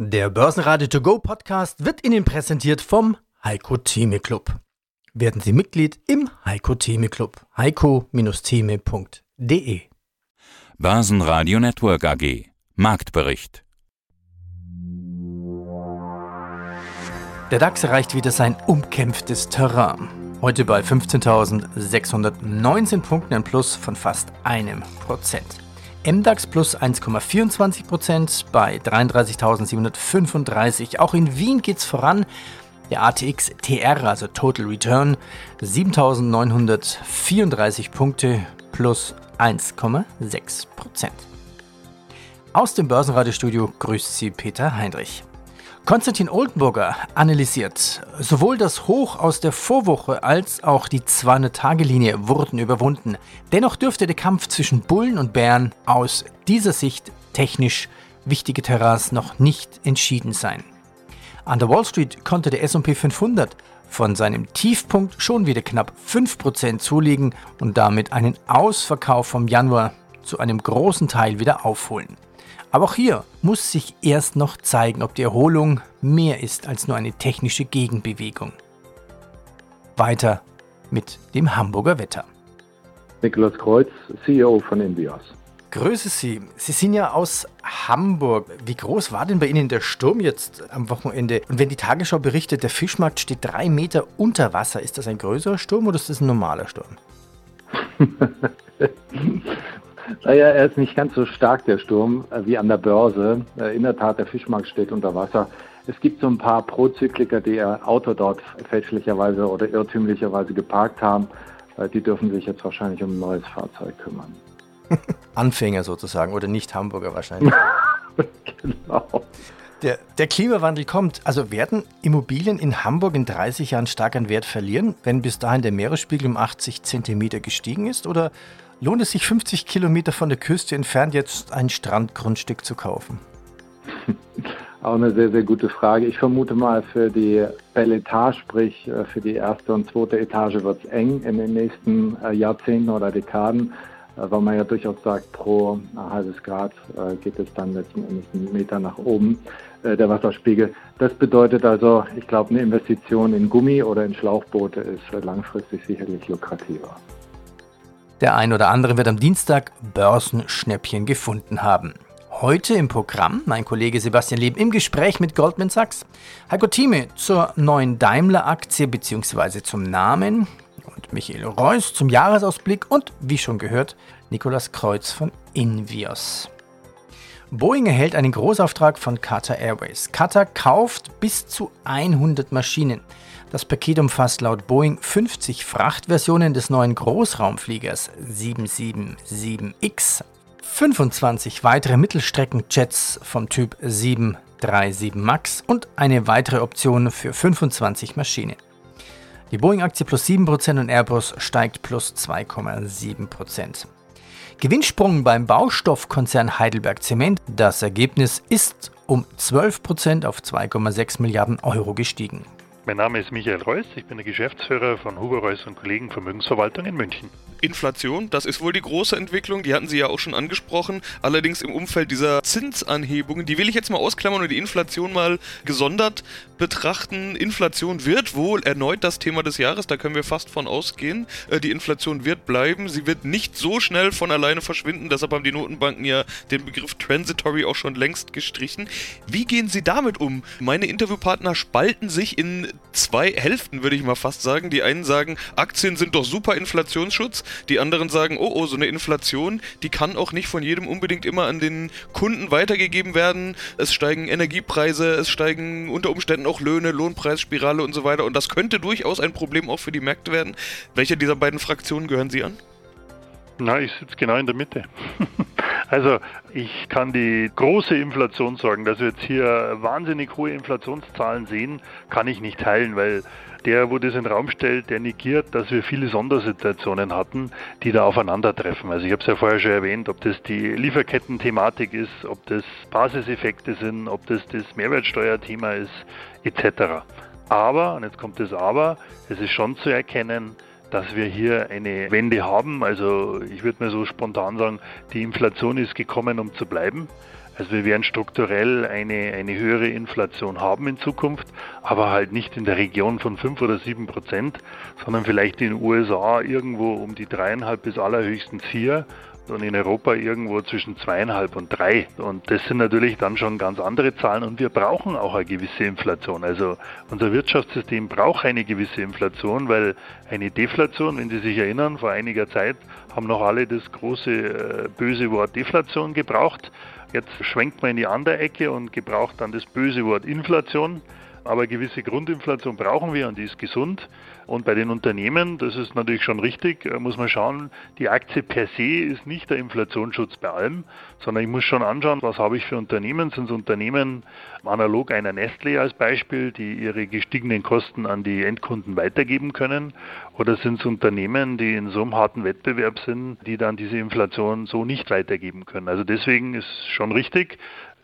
Der Börsenradio To Go Podcast wird Ihnen präsentiert vom Heiko Theme Club. Werden Sie Mitglied im Heiko Theme Club. heiko-theme.de Börsenradio Network AG Marktbericht Der DAX erreicht wieder sein umkämpftes Terrain. Heute bei 15.619 Punkten ein Plus von fast einem Prozent. MDAX plus 1,24% bei 33.735. Auch in Wien geht's voran. Der ATX TR, also Total Return, 7.934 Punkte plus 1,6%. Aus dem Börsenradiostudio grüßt Sie Peter Heinrich. Konstantin Oldenburger analysiert, sowohl das Hoch aus der Vorwoche als auch die 200-Tage-Linie wurden überwunden. Dennoch dürfte der Kampf zwischen Bullen und Bären aus dieser Sicht technisch wichtige Terrains noch nicht entschieden sein. An der Wall Street konnte der SP 500 von seinem Tiefpunkt schon wieder knapp 5% zulegen und damit einen Ausverkauf vom Januar zu einem großen Teil wieder aufholen. Aber auch hier muss sich erst noch zeigen, ob die Erholung mehr ist als nur eine technische Gegenbewegung. Weiter mit dem Hamburger Wetter. Nikolaus Kreuz, CEO von Invios. Grüße Sie. Sie sind ja aus Hamburg. Wie groß war denn bei Ihnen der Sturm jetzt am Wochenende? Und wenn die Tagesschau berichtet, der Fischmarkt steht drei Meter unter Wasser, ist das ein größerer Sturm oder ist das ein normaler Sturm? Naja, er ist nicht ganz so stark, der Sturm, äh, wie an der Börse. Äh, in der Tat, der Fischmarkt steht unter Wasser. Es gibt so ein paar Prozykliker, die ihr Auto dort fälschlicherweise oder irrtümlicherweise geparkt haben. Äh, die dürfen sich jetzt wahrscheinlich um ein neues Fahrzeug kümmern. Anfänger sozusagen oder nicht Hamburger wahrscheinlich. genau. Der, der, Klimawandel kommt. Also werden Immobilien in Hamburg in 30 Jahren stark an Wert verlieren, wenn bis dahin der Meeresspiegel um 80 Zentimeter gestiegen ist? Oder Lohnt es sich 50 Kilometer von der Küste entfernt jetzt ein Strandgrundstück zu kaufen? Auch eine sehr, sehr gute Frage. Ich vermute mal, für die Belletage, sprich äh, für die erste und zweite Etage wird es eng in den nächsten äh, Jahrzehnten oder Dekaden, äh, weil man ja durchaus sagt, pro halbes Grad geht es dann letzten Endes einen Meter nach oben, der Wasserspiegel. Das bedeutet also, ich glaube, eine Investition in Gummi oder in Schlauchboote ist langfristig sicherlich lukrativer. Der ein oder andere wird am Dienstag Börsenschnäppchen gefunden haben. Heute im Programm mein Kollege Sebastian Leben im Gespräch mit Goldman Sachs. Heiko Thieme zur neuen Daimler-Aktie bzw. zum Namen und Michael Reuss zum Jahresausblick und, wie schon gehört, Nikolas Kreuz von Invios. Boeing erhält einen Großauftrag von Qatar Airways. Qatar kauft bis zu 100 Maschinen. Das Paket umfasst laut Boeing 50 Frachtversionen des neuen Großraumfliegers 777X, 25 weitere Mittelstreckenjets vom Typ 737 MAX und eine weitere Option für 25 Maschinen. Die Boeing-Aktie plus 7% und Airbus steigt plus 2,7%. Gewinnsprung beim Baustoffkonzern Heidelberg Zement. Das Ergebnis ist um 12% auf 2,6 Milliarden Euro gestiegen. Mein Name ist Michael Reuss, ich bin der Geschäftsführer von Huber Reuss und Kollegen Vermögensverwaltung in München. Inflation, das ist wohl die große Entwicklung, die hatten Sie ja auch schon angesprochen, allerdings im Umfeld dieser Zinsanhebungen, die will ich jetzt mal ausklammern und die Inflation mal gesondert betrachten. Inflation wird wohl erneut das Thema des Jahres, da können wir fast von ausgehen. Äh, die Inflation wird bleiben, sie wird nicht so schnell von alleine verschwinden, deshalb haben die Notenbanken ja den Begriff Transitory auch schon längst gestrichen. Wie gehen Sie damit um? Meine Interviewpartner spalten sich in zwei Hälften, würde ich mal fast sagen. Die einen sagen, Aktien sind doch super Inflationsschutz. Die anderen sagen, oh, oh, so eine Inflation, die kann auch nicht von jedem unbedingt immer an den Kunden weitergegeben werden. Es steigen Energiepreise, es steigen unter Umständen auch Löhne, Lohnpreisspirale und so weiter. Und das könnte durchaus ein Problem auch für die Märkte werden. Welcher dieser beiden Fraktionen gehören Sie an? Na, ich sitze genau in der Mitte. also ich kann die große Inflation sagen, dass wir jetzt hier wahnsinnig hohe Inflationszahlen sehen, kann ich nicht teilen, weil der, wo das in den Raum stellt, der negiert, dass wir viele Sondersituationen hatten, die da aufeinandertreffen. Also ich habe es ja vorher schon erwähnt, ob das die Lieferketten-Thematik ist, ob das Basiseffekte sind, ob das das Mehrwertsteuerthema ist, etc. Aber, und jetzt kommt das Aber, es ist schon zu erkennen, dass wir hier eine Wende haben. Also ich würde mir so spontan sagen, die Inflation ist gekommen, um zu bleiben. Also wir werden strukturell eine, eine höhere Inflation haben in Zukunft, aber halt nicht in der Region von 5 oder 7 Prozent, sondern vielleicht in den USA irgendwo um die dreieinhalb bis allerhöchstens vier und in Europa irgendwo zwischen zweieinhalb und drei. Und das sind natürlich dann schon ganz andere Zahlen und wir brauchen auch eine gewisse Inflation. Also unser Wirtschaftssystem braucht eine gewisse Inflation, weil eine Deflation, wenn Sie sich erinnern, vor einiger Zeit haben noch alle das große äh, böse Wort Deflation gebraucht. Jetzt schwenkt man in die andere Ecke und gebraucht dann das böse Wort Inflation. Aber gewisse Grundinflation brauchen wir und die ist gesund. Und bei den Unternehmen, das ist natürlich schon richtig, äh, muss man schauen, die Aktie per se ist nicht der Inflationsschutz bei allem, sondern ich muss schon anschauen, was habe ich für Unternehmen. Sind es Unternehmen analog einer Nestle als Beispiel, die ihre gestiegenen Kosten an die Endkunden weitergeben können? Oder sind es Unternehmen, die in so einem harten Wettbewerb sind, die dann diese Inflation so nicht weitergeben können? Also deswegen ist schon richtig,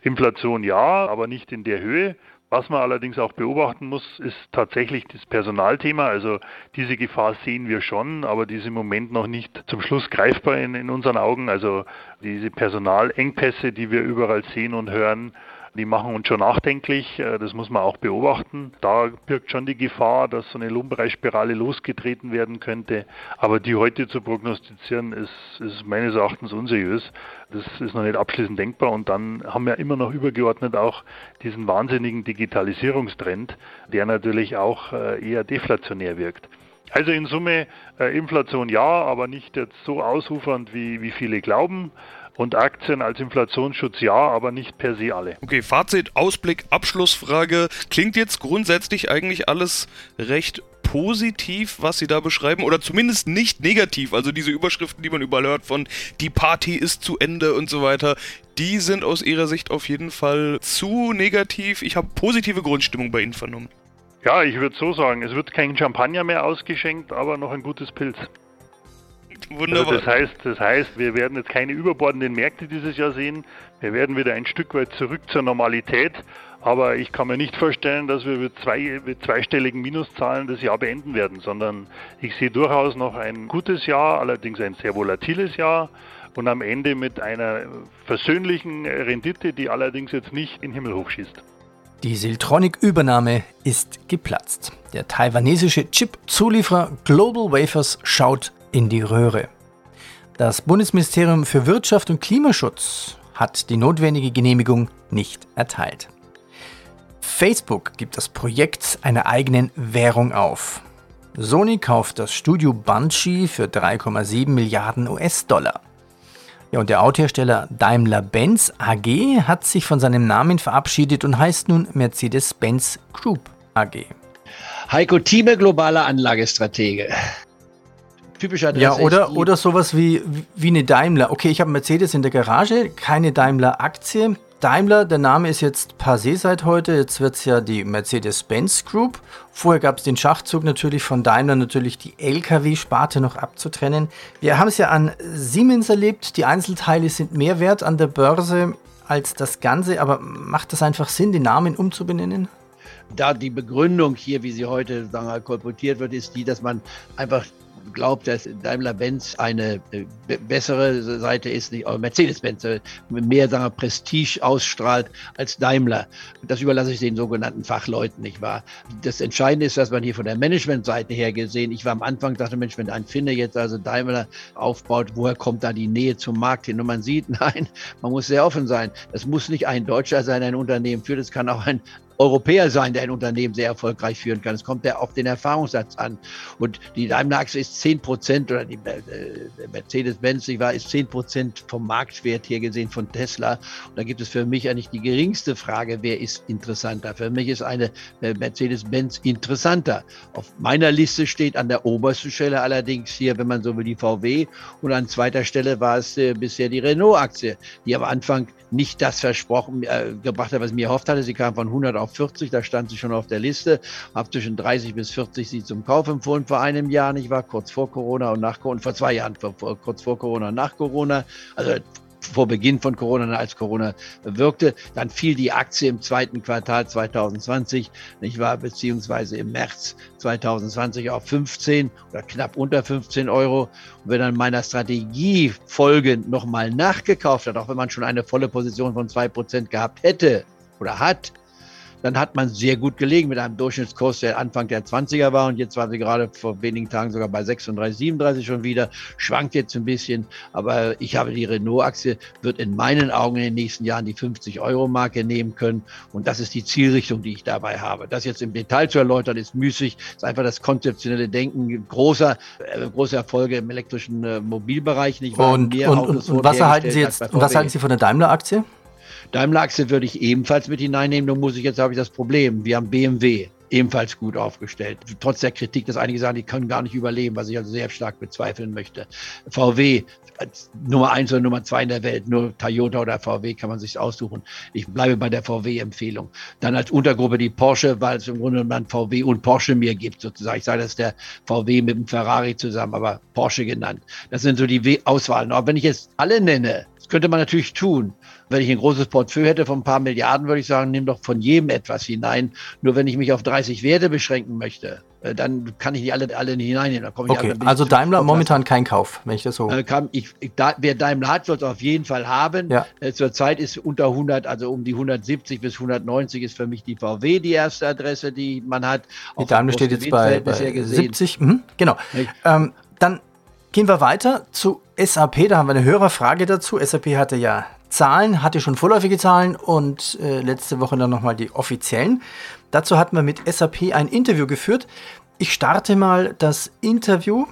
Inflation ja, aber nicht in der Höhe. Was man allerdings auch beobachten muss, ist tatsächlich das Personalthema. Also diese Gefahr sehen wir schon, aber die ist im Moment noch nicht zum Schluss greifbar in, in unseren Augen. Also diese Personalengpässe, die wir überall sehen und hören, die machen uns schon nachdenklich, äh, das muss man auch beobachten. Da birgt schon die Gefahr, dass so eine Lohnpreisspirale losgetreten werden könnte. Aber die heute zu prognostizieren, ist, ist meines Erachtens unseriös. Das ist noch nicht abschließend denkbar. Und dann haben wir immer noch übergeordnet auch diesen wahnsinnigen Digitalisierungstrend, der natürlich auch äh, eher deflationär wirkt. Also in Summe äh, Inflation ja, aber nicht jetzt so ausufernd, wie, wie viele glauben und Aktien als Inflationsschutz ja, aber nicht per se alle. Okay, Fazit, Ausblick, Abschlussfrage. Klingt jetzt grundsätzlich eigentlich alles recht positiv, was Sie da beschreiben, oder zumindest nicht negativ. Also diese Überschriften, die man überall hört von die Party ist zu Ende und so weiter, die sind aus Ihrer Sicht auf jeden Fall zu negativ. Ich habe positive Grundstimmung bei Ihnen vernommen. Ja, ich würde so sagen, es wird kein Champagner mehr ausgeschenkt, aber noch ein gutes Pilz. Wunderbar. Also das, heißt, das heißt, wir werden jetzt keine überbordenden Märkte dieses Jahr sehen. Wir werden wieder ein Stück weit zurück zur Normalität. Aber ich kann mir nicht vorstellen, dass wir mit, zwei, mit zweistelligen Minuszahlen das Jahr beenden werden, sondern ich sehe durchaus noch ein gutes Jahr, allerdings ein sehr volatiles Jahr und am Ende mit einer versöhnlichen Rendite, die allerdings jetzt nicht in den Himmel hochschießt. Die Siltronic-Übernahme ist geplatzt. Der taiwanesische Chip-Zulieferer Global Wafers schaut in die Röhre. Das Bundesministerium für Wirtschaft und Klimaschutz hat die notwendige Genehmigung nicht erteilt. Facebook gibt das Projekt einer eigenen Währung auf. Sony kauft das Studio Banshee für 3,7 Milliarden US-Dollar. Ja, und der Autohersteller Daimler-Benz AG hat sich von seinem Namen verabschiedet und heißt nun Mercedes-Benz Group AG. Heiko Thieme, globaler Anlagestratege typischer Ja, oder, oder sowas wie, wie eine Daimler. Okay, ich habe Mercedes in der Garage, keine Daimler-Aktie. Daimler, der Name ist jetzt passé seit heute. Jetzt wird es ja die Mercedes-Benz Group. Vorher gab es den Schachzug natürlich von Daimler, natürlich die LKW-Sparte noch abzutrennen. Wir haben es ja an Siemens erlebt. Die Einzelteile sind mehr wert an der Börse als das Ganze. Aber macht das einfach Sinn, den Namen umzubenennen? Da die Begründung hier, wie sie heute sagen kolportiert wird, ist die, dass man einfach glaubt, dass Daimler-Benz eine äh, bessere Seite ist, nicht, Mercedes-Benz äh, mehr sagen wir, Prestige ausstrahlt als Daimler. Das überlasse ich den sogenannten Fachleuten, nicht wahr? Das Entscheidende ist, dass man hier von der Managementseite her gesehen, ich war am Anfang, dachte, Mensch, wenn ein Finne jetzt also Daimler aufbaut, woher kommt da die Nähe zum Markt hin? Und man sieht, nein, man muss sehr offen sein. Das muss nicht ein Deutscher sein, ein Unternehmen führt, es kann auch ein Europäer sein, der ein Unternehmen sehr erfolgreich führen kann. Es kommt ja auf den Erfahrungssatz an. Und die Daimler-Achse ist 10 Prozent oder die äh, Mercedes-Benz, ich war, ist 10 Prozent vom Marktwert hier gesehen von Tesla. Und da gibt es für mich eigentlich die geringste Frage, wer ist interessanter? Für mich ist eine äh, Mercedes-Benz interessanter. Auf meiner Liste steht an der obersten Stelle allerdings hier, wenn man so will, die VW. Und an zweiter Stelle war es äh, bisher die Renault-Aktie, die am Anfang nicht das versprochen äh, gebracht hat, was ich mir erhofft hatte. Sie kam von 100 auf 40, da stand sie schon auf der Liste. Habe zwischen 30 bis 40 sie zum Kauf empfohlen vor einem Jahr, nicht wahr? Kurz vor Corona und nach Corona, vor zwei Jahren, vor, kurz vor Corona und nach Corona. Also vor Beginn von Corona, als Corona wirkte. Dann fiel die Aktie im zweiten Quartal 2020, nicht wahr, beziehungsweise im März 2020 auf 15 oder knapp unter 15 Euro. Und wenn dann meiner Strategie folgend nochmal nachgekauft hat, auch wenn man schon eine volle Position von 2% gehabt hätte oder hat, dann hat man sehr gut gelegen mit einem Durchschnittskurs, der Anfang der 20er war und jetzt war sie gerade vor wenigen Tagen sogar bei 36, 37 schon wieder, schwankt jetzt ein bisschen, aber ich habe die Renault-Aktie, wird in meinen Augen in den nächsten Jahren die 50-Euro-Marke nehmen können und das ist die Zielrichtung, die ich dabei habe. Das jetzt im Detail zu erläutern, ist müßig, ist einfach das konzeptionelle Denken großer, äh, große Erfolge im elektrischen äh, Mobilbereich. Nicht und, und, und, und was, erhalten Sie jetzt, was halten Sie von der Daimler-Aktie? Daimler-Aktie würde ich ebenfalls mit hineinnehmen. Nur muss ich jetzt, habe ich das Problem. Wir haben BMW ebenfalls gut aufgestellt. Trotz der Kritik, dass einige sagen, die können gar nicht überleben, was ich also sehr stark bezweifeln möchte. VW als Nummer eins oder Nummer zwei in der Welt, nur Toyota oder VW kann man sich aussuchen. Ich bleibe bei der VW-Empfehlung. Dann als Untergruppe die Porsche, weil es im Grunde genommen VW und Porsche mir gibt, sozusagen. Ich sage, das ist der VW mit dem Ferrari zusammen, aber Porsche genannt. Das sind so die Auswahlen. Aber wenn ich jetzt alle nenne, das könnte man natürlich tun. Wenn ich ein großes Portfolio hätte von ein paar Milliarden, würde ich sagen, nimm doch von jedem etwas hinein. Nur wenn ich mich auf 30 Werte beschränken möchte, äh, dann kann ich die alle, alle nicht hineinnehmen. okay, alle, also Daimler momentan kein Kauf, wenn ich das so. Äh, kann, ich, ich, da, wer Daimler hat, soll es auf jeden Fall haben. Ja. Äh, Zurzeit ist unter 100, also um die 170 bis 190 ist für mich die VW die erste Adresse, die man hat. Die Daimler steht jetzt bei, bei 70. Mhm, genau. Ähm, dann gehen wir weiter zu SAP. Da haben wir eine Hörerfrage dazu. SAP hatte ja Zahlen, hatte schon vorläufige Zahlen und äh, letzte Woche dann nochmal die offiziellen. Dazu hatten wir mit SAP ein Interview geführt. Ich starte mal das Interview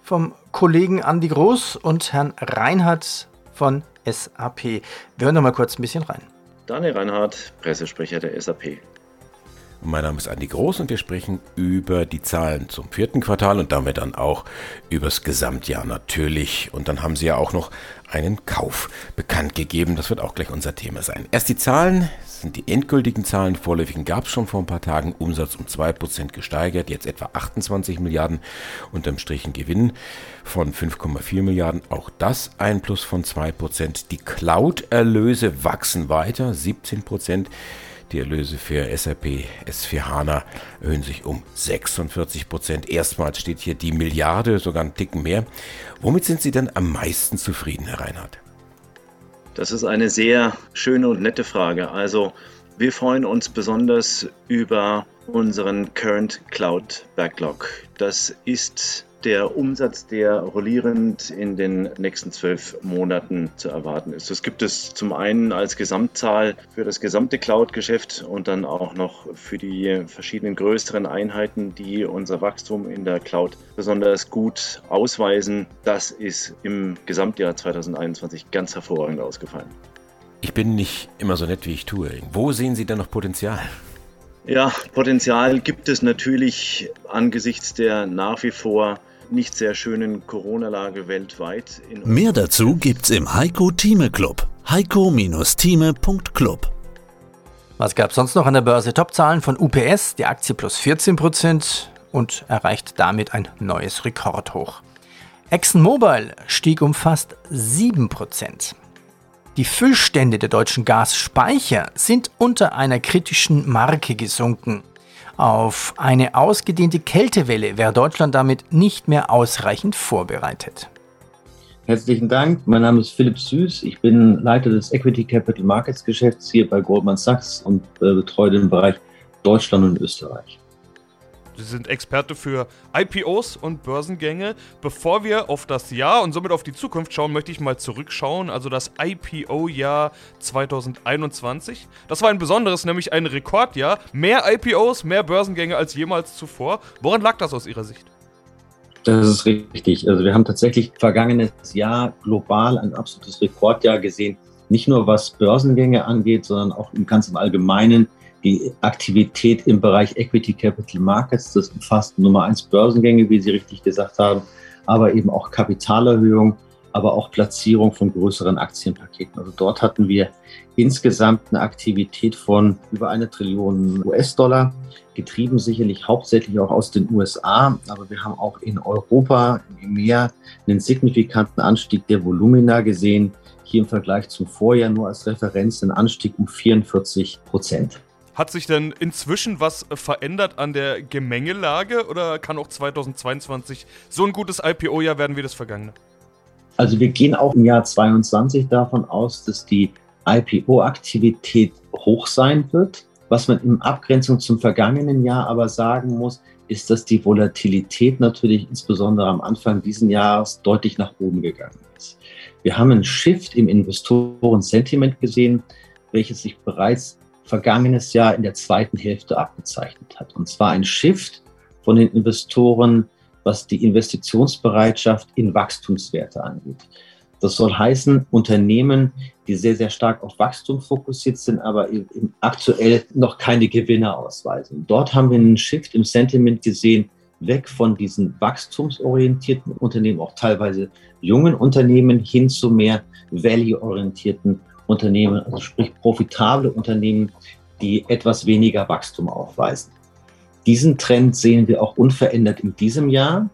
vom Kollegen Andi Groß und Herrn Reinhardt von SAP. Wir hören noch mal kurz ein bisschen rein. Daniel Reinhardt, Pressesprecher der SAP. Mein Name ist Andi Groß und wir sprechen über die Zahlen zum vierten Quartal und damit dann auch übers Gesamtjahr natürlich. Und dann haben Sie ja auch noch einen Kauf bekannt gegeben. Das wird auch gleich unser Thema sein. Erst die Zahlen sind die endgültigen Zahlen. Vorläufigen gab es schon vor ein paar Tagen. Umsatz um 2% gesteigert, jetzt etwa 28 Milliarden. Unterm Strich Gewinn von 5,4 Milliarden. Auch das ein Plus von 2%. Die Cloud-Erlöse wachsen weiter, 17%. Die Erlöse für SAP S4 HANA erhöhen sich um 46 Prozent. Erstmals steht hier die Milliarde, sogar einen Ticken mehr. Womit sind Sie denn am meisten zufrieden, Herr Reinhardt? Das ist eine sehr schöne und nette Frage. Also wir freuen uns besonders über unseren Current Cloud Backlog. Das ist der Umsatz, der rollierend in den nächsten zwölf Monaten zu erwarten ist. Das gibt es zum einen als Gesamtzahl für das gesamte Cloud-Geschäft und dann auch noch für die verschiedenen größeren Einheiten, die unser Wachstum in der Cloud besonders gut ausweisen. Das ist im Gesamtjahr 2021 ganz hervorragend ausgefallen. Ich bin nicht immer so nett, wie ich tue. Wo sehen Sie denn noch Potenzial? Ja, Potenzial gibt es natürlich angesichts der nach wie vor nicht sehr schönen Corona-Lage weltweit. Mehr dazu gibt's im Heiko Thieme Club. heiko-thieme.club Was gab es sonst noch an der Börse? Topzahlen von UPS, die Aktie plus 14% und erreicht damit ein neues Rekordhoch. ExxonMobil stieg um fast 7%. Die Füllstände der deutschen Gasspeicher sind unter einer kritischen Marke gesunken. Auf eine ausgedehnte Kältewelle wäre Deutschland damit nicht mehr ausreichend vorbereitet. Herzlichen Dank. Mein Name ist Philipp Süß. Ich bin Leiter des Equity Capital Markets Geschäfts hier bei Goldman Sachs und äh, betreue den Bereich Deutschland und Österreich. Sie sind Experte für IPOs und Börsengänge. Bevor wir auf das Jahr und somit auf die Zukunft schauen, möchte ich mal zurückschauen. Also das IPO-Jahr 2021. Das war ein besonderes, nämlich ein Rekordjahr. Mehr IPOs, mehr Börsengänge als jemals zuvor. Woran lag das aus Ihrer Sicht? Das ist richtig. Also wir haben tatsächlich vergangenes Jahr global ein absolutes Rekordjahr gesehen. Nicht nur was Börsengänge angeht, sondern auch im ganzen Allgemeinen die Aktivität im Bereich Equity Capital Markets. Das umfasst Nummer eins Börsengänge, wie Sie richtig gesagt haben, aber eben auch Kapitalerhöhung. aber auch Platzierung von größeren Aktienpaketen. Also dort hatten wir insgesamt eine Aktivität von über eine Trillion US-Dollar, getrieben sicherlich hauptsächlich auch aus den USA, aber wir haben auch in Europa im Meer einen signifikanten Anstieg der Volumina gesehen. Hier im Vergleich zum Vorjahr nur als Referenz ein Anstieg um 44 Prozent. Hat sich denn inzwischen was verändert an der Gemengelage oder kann auch 2022 so ein gutes IPO-Jahr werden wie das vergangene? Also wir gehen auch im Jahr 2022 davon aus, dass die IPO-Aktivität hoch sein wird. Was man in Abgrenzung zum vergangenen Jahr aber sagen muss, ist, dass die Volatilität natürlich insbesondere am Anfang dieses Jahres deutlich nach oben gegangen ist. Wir haben einen Shift im Investoren-Sentiment gesehen, welches sich bereits vergangenes Jahr in der zweiten Hälfte abgezeichnet hat. Und zwar ein Shift von den Investoren, was die Investitionsbereitschaft in Wachstumswerte angeht. Das soll heißen, Unternehmen, die sehr, sehr stark auf Wachstum fokussiert sind, aber aktuell noch keine Gewinne ausweisen. Dort haben wir einen Shift im Sentiment gesehen, weg von diesen wachstumsorientierten Unternehmen, auch teilweise jungen Unternehmen, hin zu mehr value-orientierten Unternehmen, also sprich profitable Unternehmen, die etwas weniger Wachstum aufweisen. Diesen Trend sehen wir auch unverändert in diesem Jahr.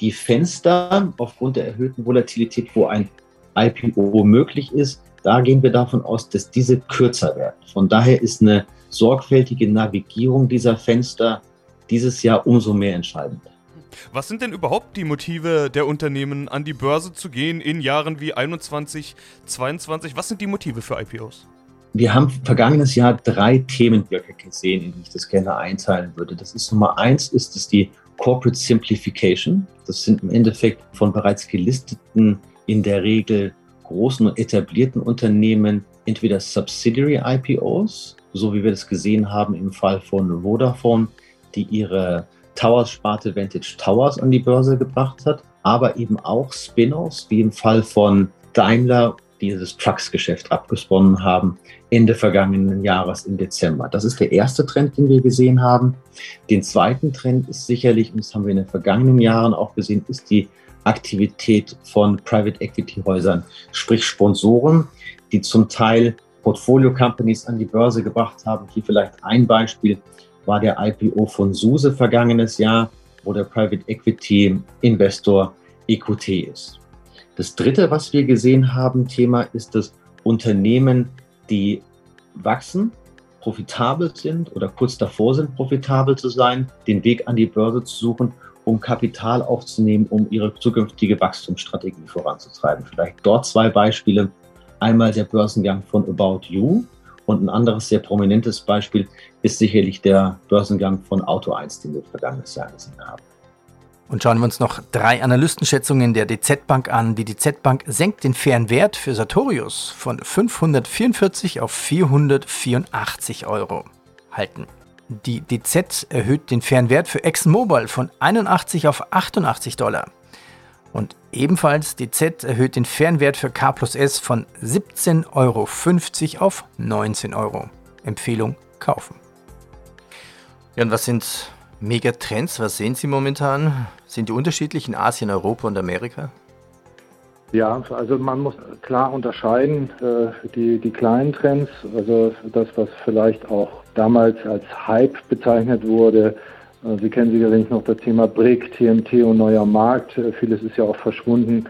Die Fenster aufgrund der erhöhten Volatilität, wo ein IPO möglich ist, da gehen wir davon aus, dass diese kürzer werden. Von daher ist eine sorgfältige Navigierung dieser Fenster dieses Jahr umso mehr entscheidend. Was sind denn überhaupt die Motive der Unternehmen, an die Börse zu gehen in Jahren wie 21, 22? Was sind die Motive für IPOs? Wir haben vergangenes Jahr drei Themenblöcke gesehen, in die ich das gerne einteilen würde. Das ist Nummer eins, ist es die Corporate Simplification. Das sind im Endeffekt von bereits gelisteten, in der Regel großen und etablierten Unternehmen entweder Subsidiary IPOs, so wie wir das gesehen haben im Fall von Vodafone, die ihre Towers-Sparte Vantage Towers an die Börse gebracht hat, aber eben auch Spin-offs, wie im Fall von Daimler, die dieses Trucks-Geschäft abgesponnen haben, Ende vergangenen Jahres im Dezember. Das ist der erste Trend, den wir gesehen haben. Den zweiten Trend ist sicherlich, und das haben wir in den vergangenen Jahren auch gesehen, ist die Aktivität von Private Equity Häusern, sprich Sponsoren, die zum Teil Portfolio Companies an die Börse gebracht haben. Hier vielleicht ein Beispiel war der IPO von SUSE vergangenes Jahr, wo der Private Equity Investor EQT ist. Das dritte, was wir gesehen haben, Thema ist, dass Unternehmen, die wachsen, profitabel sind oder kurz davor sind, profitabel zu sein, den Weg an die Börse zu suchen, um Kapital aufzunehmen, um ihre zukünftige Wachstumsstrategie voranzutreiben. Vielleicht dort zwei Beispiele. Einmal der Börsengang von About You, und ein anderes sehr prominentes Beispiel ist sicherlich der Börsengang von Auto 1, den wir vergangenes Jahr gesehen haben. Und schauen wir uns noch drei Analystenschätzungen der DZ Bank an. Die DZ Bank senkt den fairen Wert für Sartorius von 544 auf 484 Euro. Halten. Die DZ erhöht den fairen Wert für ExxonMobil von 81 auf 88 Dollar. Und ebenfalls die Z erhöht den Fernwert für K plus S von 17,50 Euro auf 19 Euro. Empfehlung kaufen. Ja, und was sind Megatrends? Was sehen Sie momentan? Sind die unterschiedlich in Asien, Europa und Amerika? Ja, also man muss klar unterscheiden, äh, die, die kleinen Trends, also das, was vielleicht auch damals als Hype bezeichnet wurde, Sie kennen sicherlich noch das Thema BRIC, TMT und neuer Markt. Äh, vieles ist ja auch verschwunden.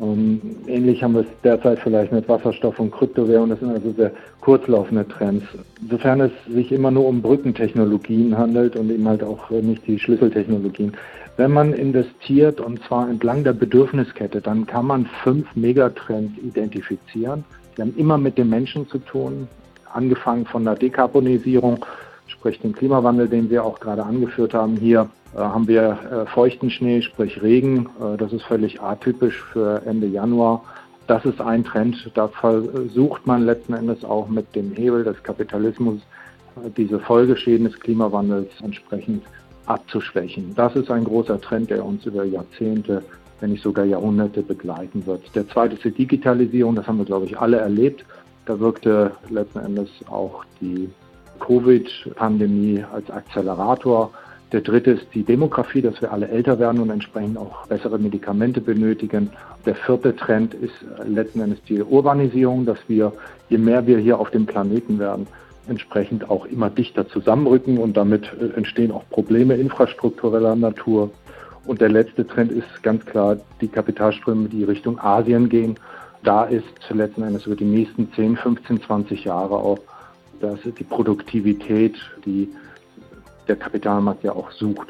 Ähm, ähnlich haben wir es derzeit vielleicht mit Wasserstoff und Kryptowährung. Das sind also sehr kurzlaufende Trends. Sofern es sich immer nur um Brückentechnologien handelt und eben halt auch äh, nicht die Schlüsseltechnologien. Wenn man investiert und zwar entlang der Bedürfniskette, dann kann man fünf Megatrends identifizieren. Die haben immer mit den Menschen zu tun, angefangen von der Dekarbonisierung sprich den Klimawandel, den wir auch gerade angeführt haben. Hier äh, haben wir äh, feuchten Schnee, sprich Regen. Äh, das ist völlig atypisch für Ende Januar. Das ist ein Trend. Da versucht man letzten Endes auch mit dem Hebel des Kapitalismus diese Folgeschäden des Klimawandels entsprechend abzuschwächen. Das ist ein großer Trend, der uns über Jahrzehnte, wenn nicht sogar Jahrhunderte begleiten wird. Der zweite ist die Digitalisierung. Das haben wir, glaube ich, alle erlebt. Da wirkte letzten Endes auch die Covid-Pandemie als Akzelerator Der dritte ist die Demografie, dass wir alle älter werden und entsprechend auch bessere Medikamente benötigen. Der vierte Trend ist letzten Endes die Urbanisierung, dass wir, je mehr wir hier auf dem Planeten werden, entsprechend auch immer dichter zusammenrücken und damit äh, entstehen auch Probleme infrastruktureller Natur. Und der letzte Trend ist ganz klar die Kapitalströme, die Richtung Asien gehen. Da ist letzten Endes über die nächsten 10, 15, 20 Jahre auch dass die Produktivität, die der Kapitalmarkt ja auch sucht.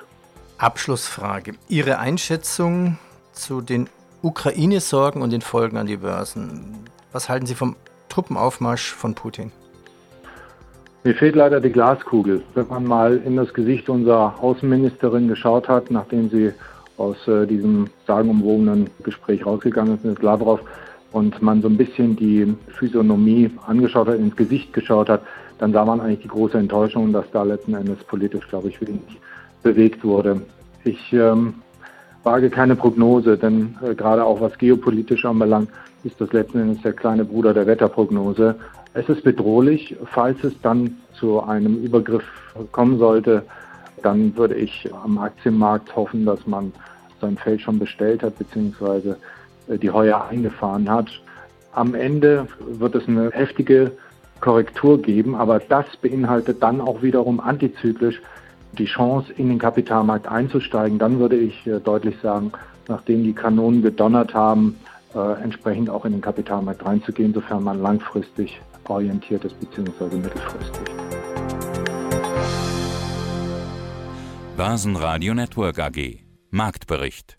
Abschlussfrage. Ihre Einschätzung zu den Ukraine-Sorgen und den Folgen an die Börsen. Was halten Sie vom Truppenaufmarsch von Putin? Mir fehlt leider die Glaskugel. Wenn man mal in das Gesicht unserer Außenministerin geschaut hat, nachdem sie aus äh, diesem sagenumwogenen Gespräch rausgegangen ist mit Lavrov und man so ein bisschen die Physiognomie angeschaut hat, ins Gesicht geschaut hat, dann sah man eigentlich die große Enttäuschung, dass da letzten Endes politisch, glaube ich, wenig bewegt wurde. Ich ähm, wage keine Prognose, denn äh, gerade auch was geopolitisch anbelangt, ist das letzten Endes der kleine Bruder der Wetterprognose. Es ist bedrohlich. Falls es dann zu einem Übergriff kommen sollte, dann würde ich am Aktienmarkt hoffen, dass man sein Feld schon bestellt hat, beziehungsweise die Heuer eingefahren hat. Am Ende wird es eine heftige Korrektur geben, aber das beinhaltet dann auch wiederum antizyklisch die Chance, in den Kapitalmarkt einzusteigen. Dann würde ich äh, deutlich sagen, nachdem die Kanonen gedonnert haben, äh, entsprechend auch in den Kapitalmarkt reinzugehen, sofern man langfristig orientiert ist bzw. mittelfristig. Börsenradio Network AG Marktbericht